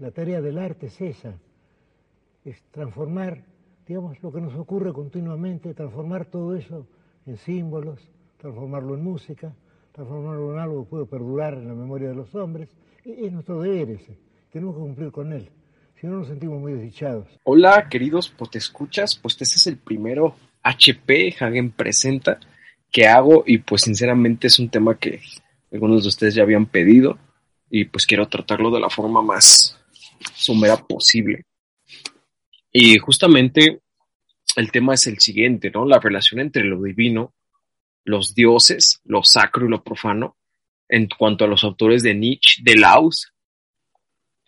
la tarea del arte es esa, es transformar, digamos, lo que nos ocurre continuamente, transformar todo eso en símbolos, transformarlo en música, transformarlo en algo que puede perdurar en la memoria de los hombres. Es nuestro deber ese, tenemos que cumplir con él, si no nos sentimos muy desdichados. Hola, queridos escuchas, pues este es el primero HP Hagen Presenta que hago y pues sinceramente es un tema que algunos de ustedes ya habían pedido y pues quiero tratarlo de la forma más somera posible. Y justamente el tema es el siguiente, ¿no? La relación entre lo divino, los dioses, lo sacro y lo profano, en cuanto a los autores de Nietzsche, de Laus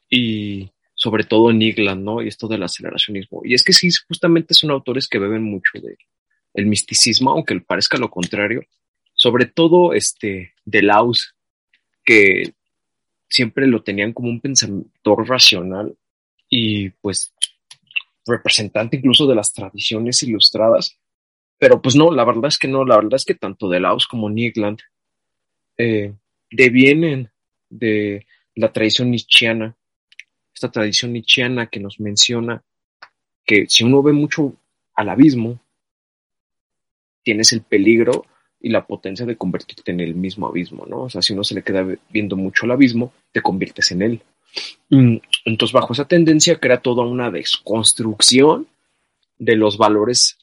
y sobre todo Nigland, ¿no? Y esto del aceleracionismo. Y es que sí, justamente son autores que beben mucho de el misticismo, aunque parezca lo contrario. Sobre todo este de Laus, que siempre lo tenían como un pensador racional y pues representante incluso de las tradiciones ilustradas. Pero pues no, la verdad es que no, la verdad es que tanto de Laos como Nigland eh, devienen de la tradición nietzscheana, esta tradición nietzscheana que nos menciona que si uno ve mucho al abismo, tienes el peligro y la potencia de convertirte en el mismo abismo, ¿no? O sea, si uno se le queda viendo mucho al abismo, te conviertes en él. Mm, entonces, bajo esa tendencia, crea toda una desconstrucción de los valores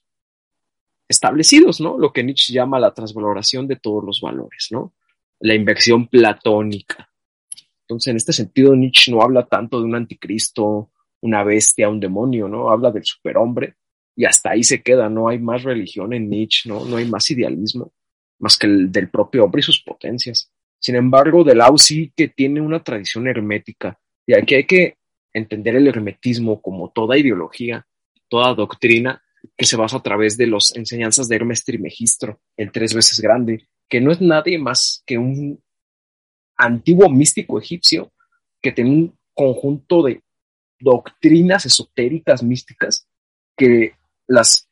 establecidos, ¿no? Lo que Nietzsche llama la transvaloración de todos los valores, ¿no? La inversión platónica. Entonces, en este sentido, Nietzsche no habla tanto de un anticristo, una bestia, un demonio, ¿no? Habla del superhombre y hasta ahí se queda, no hay más religión en Nietzsche, ¿no? No hay más idealismo más que el del propio hombre y sus potencias. Sin embargo, Delau sí que tiene una tradición hermética, y aquí hay que entender el hermetismo como toda ideología, toda doctrina que se basa a través de las enseñanzas de Hermes Trimegistro, el tres veces grande, que no es nadie más que un antiguo místico egipcio que tiene un conjunto de doctrinas esotéricas místicas que las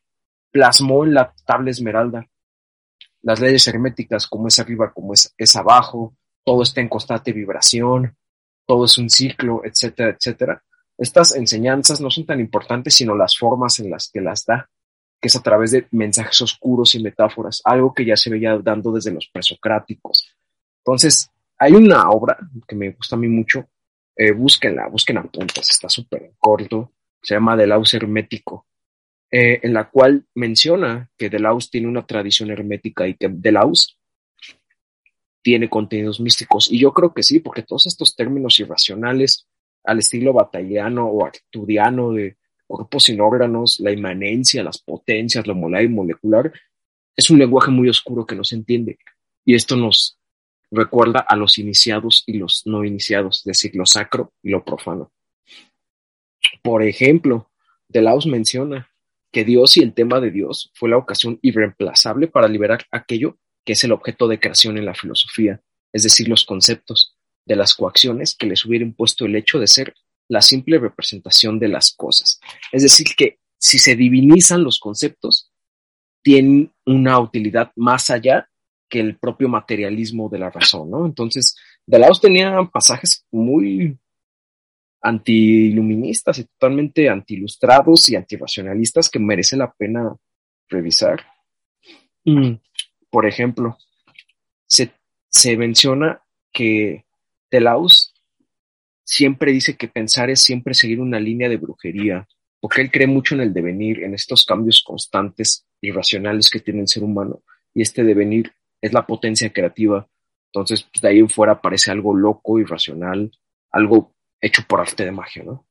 plasmó en la tabla esmeralda las leyes herméticas, como es arriba, como es, abajo, todo está en constante vibración, todo es un ciclo, etcétera, etcétera. Estas enseñanzas no son tan importantes, sino las formas en las que las da, que es a través de mensajes oscuros y metáforas, algo que ya se veía dando desde los presocráticos. Entonces, hay una obra que me gusta a mí mucho, eh, búsquenla, busquen apuntes, está súper corto, se llama Delaus Hermético, eh, en la cual menciona que Delaus tiene una tradición hermética y que Delaus tiene contenidos místicos. Y yo creo que sí, porque todos estos términos irracionales al estilo batalliano o artudiano de cuerpos sin órganos, la inmanencia, las potencias, lo molar y molecular, es un lenguaje muy oscuro que no se entiende. Y esto nos recuerda a los iniciados y los no iniciados, es decir, lo sacro y lo profano. Por ejemplo, Delaus menciona que Dios y el tema de Dios fue la ocasión irreemplazable para liberar aquello que es el objeto de creación en la filosofía, es decir, los conceptos de las coacciones que les hubiera impuesto el hecho de ser la simple representación de las cosas. Es decir, que si se divinizan los conceptos, tienen una utilidad más allá que el propio materialismo de la razón, ¿no? Entonces, Delaus tenía pasajes muy anti-iluministas y totalmente anti-ilustrados y anti-racionalistas que merece la pena revisar. Mm, por ejemplo, se, se menciona que Telaus siempre dice que pensar es siempre seguir una línea de brujería, porque él cree mucho en el devenir, en estos cambios constantes y racionales que tiene el ser humano, y este devenir es la potencia creativa. Entonces, pues, de ahí en fuera parece algo loco, irracional, algo hecho por arte de magia, ¿no?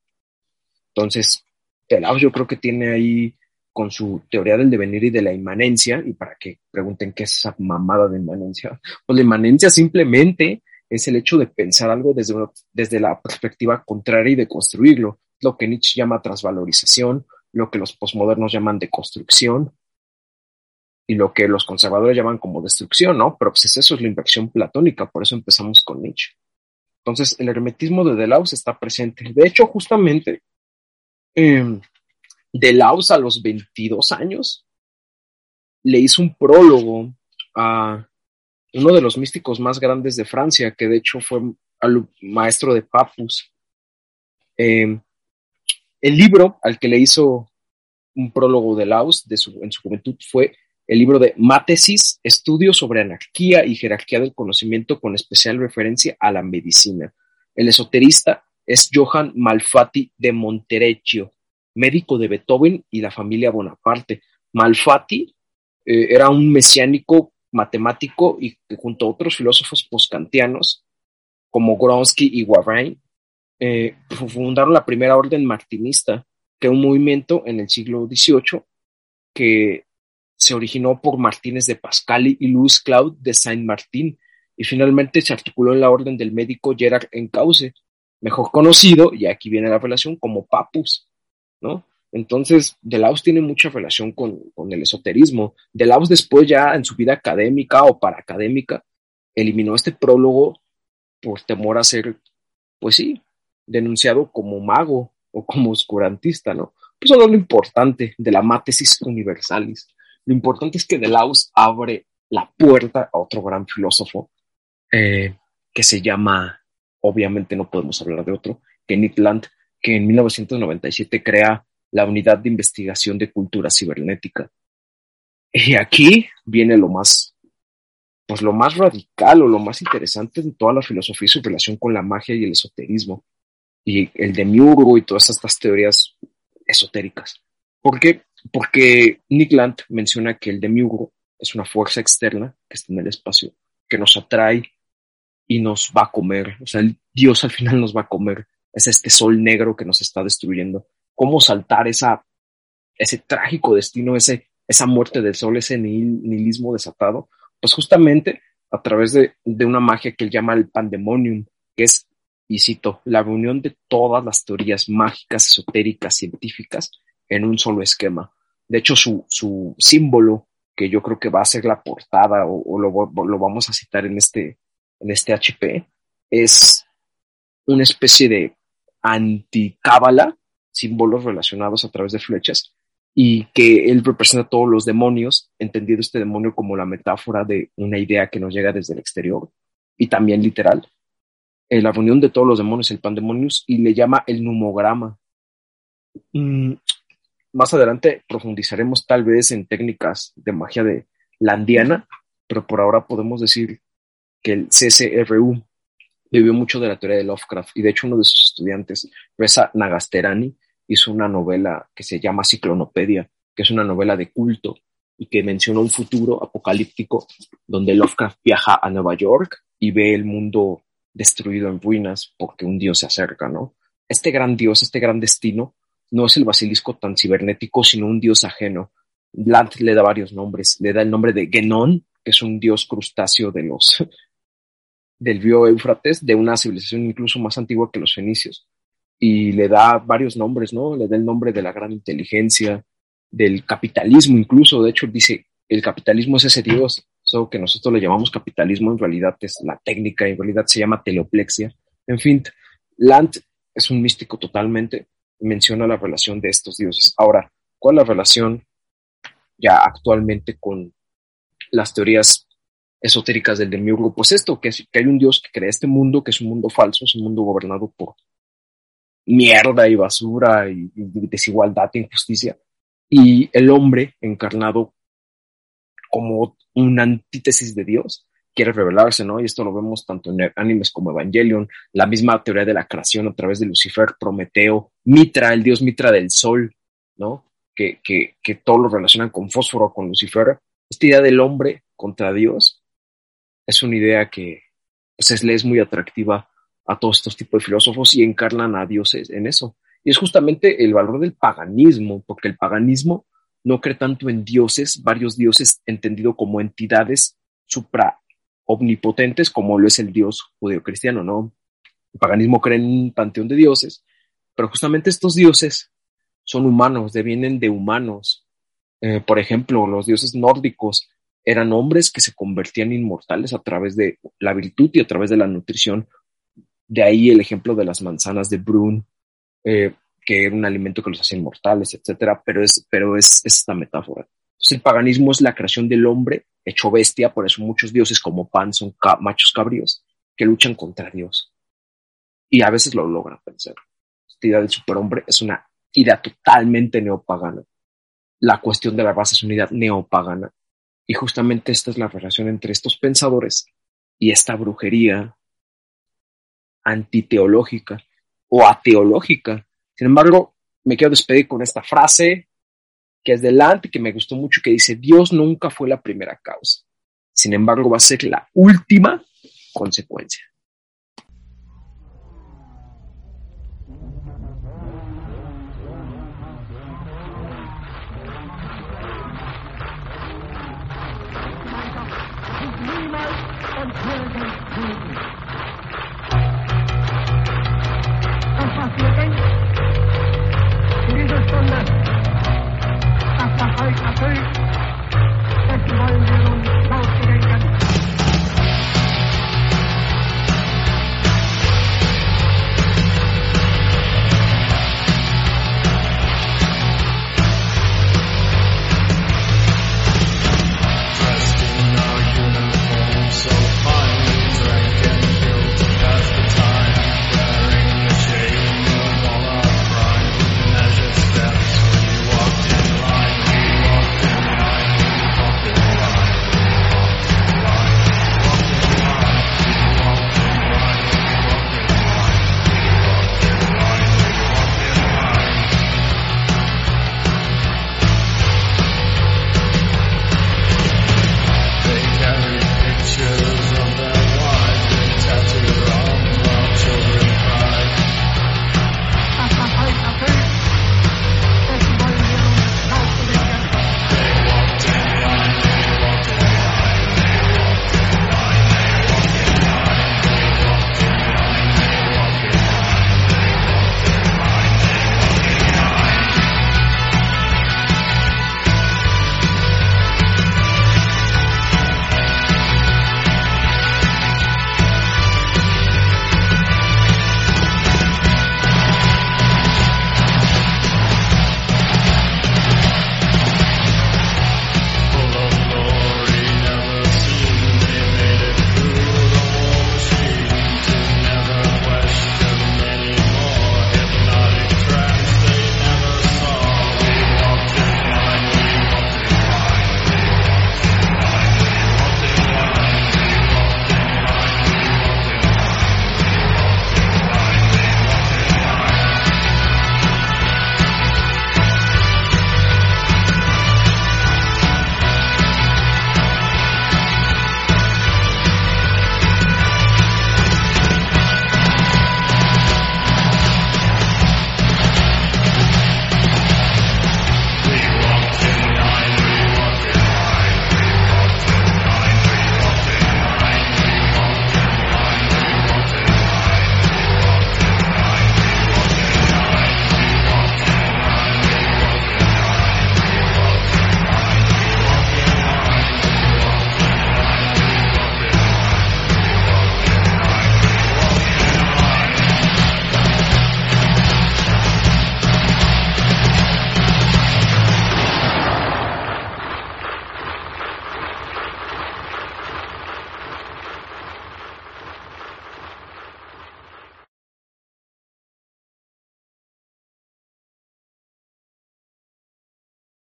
Entonces, Telaus yo creo que tiene ahí con su teoría del devenir y de la inmanencia, y para que pregunten qué es esa mamada de inmanencia, pues la inmanencia simplemente es el hecho de pensar algo desde, desde la perspectiva contraria y de construirlo, lo que Nietzsche llama transvalorización, lo que los posmodernos llaman deconstrucción, y lo que los conservadores llaman como destrucción, ¿no? Pero pues eso es la inversión platónica, por eso empezamos con Nietzsche. Entonces, el hermetismo de Delaus está presente. De hecho, justamente, eh, Delaus a los 22 años le hizo un prólogo a uno de los místicos más grandes de Francia, que de hecho fue maestro de Papus. Eh, el libro al que le hizo un prólogo de Laus en su juventud fue el libro de Mátesis, Estudios sobre Anarquía y Jerarquía del Conocimiento con especial referencia a la medicina. El esoterista es Johann Malfatti de Montereccio, médico de Beethoven y la familia Bonaparte. Malfatti eh, era un mesiánico matemático y que junto a otros filósofos poskantianos como Gronsky y Warren eh, fundaron la primera orden martinista, que es un movimiento en el siglo XVIII que se originó por Martínez de Pascali y Louis Claude de Saint-Martin y finalmente se articuló en la orden del médico Gerard Encauce, mejor conocido, y aquí viene la relación, como Papus, ¿no? Entonces, Deleuze tiene mucha relación con, el esoterismo. Deleuze después ya en su vida académica o paraacadémica eliminó este prólogo por temor a ser, pues sí, denunciado como mago o como oscurantista, ¿no? Pues eso es lo importante de la mátesis universalis. Lo importante es que Deleuze abre la puerta a otro gran filósofo eh, que se llama, obviamente no podemos hablar de otro, Kenneth Land, que en 1997 crea la Unidad de Investigación de Cultura Cibernética. Y aquí viene lo más, pues lo más radical o lo más interesante de toda la filosofía y su relación con la magia y el esoterismo y el demiurgo y todas estas teorías esotéricas. ¿Por qué? Porque Nick Land menciona que el demiurgo es una fuerza externa que está en el espacio, que nos atrae y nos va a comer. O sea, el Dios al final nos va a comer. Es este sol negro que nos está destruyendo. ¿Cómo saltar esa, ese trágico destino, ese, esa muerte del sol, ese nihilismo desatado? Pues justamente a través de, de una magia que él llama el pandemonium, que es y cito, la reunión de todas las teorías mágicas, esotéricas, científicas en un solo esquema. De hecho, su, su símbolo, que yo creo que va a ser la portada o, lo, lo, vamos a citar en este, en este HP, es una especie de anticábala, símbolos relacionados a través de flechas, y que él representa a todos los demonios, entendido este demonio como la metáfora de una idea que nos llega desde el exterior, y también literal, eh, la reunión de todos los demonios, el pandemonius, y le llama el numograma. Mm, más adelante profundizaremos tal vez en técnicas de magia de landiana, pero por ahora podemos decir que el CCRU vivió mucho de la teoría de Lovecraft y de hecho uno de sus estudiantes, Reza Nagasterani, hizo una novela que se llama Ciclonopedia, que es una novela de culto y que menciona un futuro apocalíptico donde Lovecraft viaja a Nueva York y ve el mundo destruido en ruinas porque un dios se acerca, ¿no? Este gran dios, este gran destino, no es el basilisco tan cibernético, sino un dios ajeno. Blant le da varios nombres. Le da el nombre de Genon, que es un dios crustáceo de los del río Éufrates, de una civilización incluso más antigua que los fenicios. Y le da varios nombres, ¿no? Le da el nombre de la gran inteligencia, del capitalismo incluso. De hecho, dice, el capitalismo es ese dios que nosotros le llamamos capitalismo, en realidad es la técnica, en realidad se llama teleoplexia. En fin, Land es un místico totalmente, menciona la relación de estos dioses. Ahora, ¿cuál es la relación ya actualmente con las teorías esotéricas del demiurgo? Pues esto, que, que hay un dios que crea este mundo, que es un mundo falso, es un mundo gobernado por mierda y basura y, y desigualdad e injusticia, y el hombre encarnado como una antítesis de Dios, quiere revelarse, ¿no? Y esto lo vemos tanto en animes como Evangelion, la misma teoría de la creación a través de Lucifer, Prometeo, Mitra, el dios Mitra del sol, ¿no? Que, que, que todo lo relacionan con fósforo, con Lucifer. Esta idea del hombre contra Dios es una idea que pues, es, es muy atractiva a todos estos tipos de filósofos y encarnan a dioses en eso. Y es justamente el valor del paganismo, porque el paganismo no cree tanto en dioses, varios dioses entendido como entidades supra omnipotentes como lo es el dios judeocristiano, ¿no? El paganismo cree en un panteón de dioses, pero justamente estos dioses son humanos, devienen de humanos. Eh, por ejemplo, los dioses nórdicos eran hombres que se convertían inmortales a través de la virtud y a través de la nutrición. De ahí el ejemplo de las manzanas de Brun. Eh, que era un alimento que los hacía inmortales, etcétera, pero es, pero es, esta metáfora. Entonces, el paganismo es la creación del hombre hecho bestia, por eso muchos dioses como Pan son machos cabríos que luchan contra Dios. Y a veces lo logran vencer. idea del superhombre es una idea totalmente neopagana. La cuestión de la raza es una idea neopagana. Y justamente esta es la relación entre estos pensadores y esta brujería antiteológica o ateológica. Sin embargo, me quiero despedir con esta frase que es delante, que me gustó mucho, que dice, Dios nunca fue la primera causa. Sin embargo, va a ser la última consecuencia.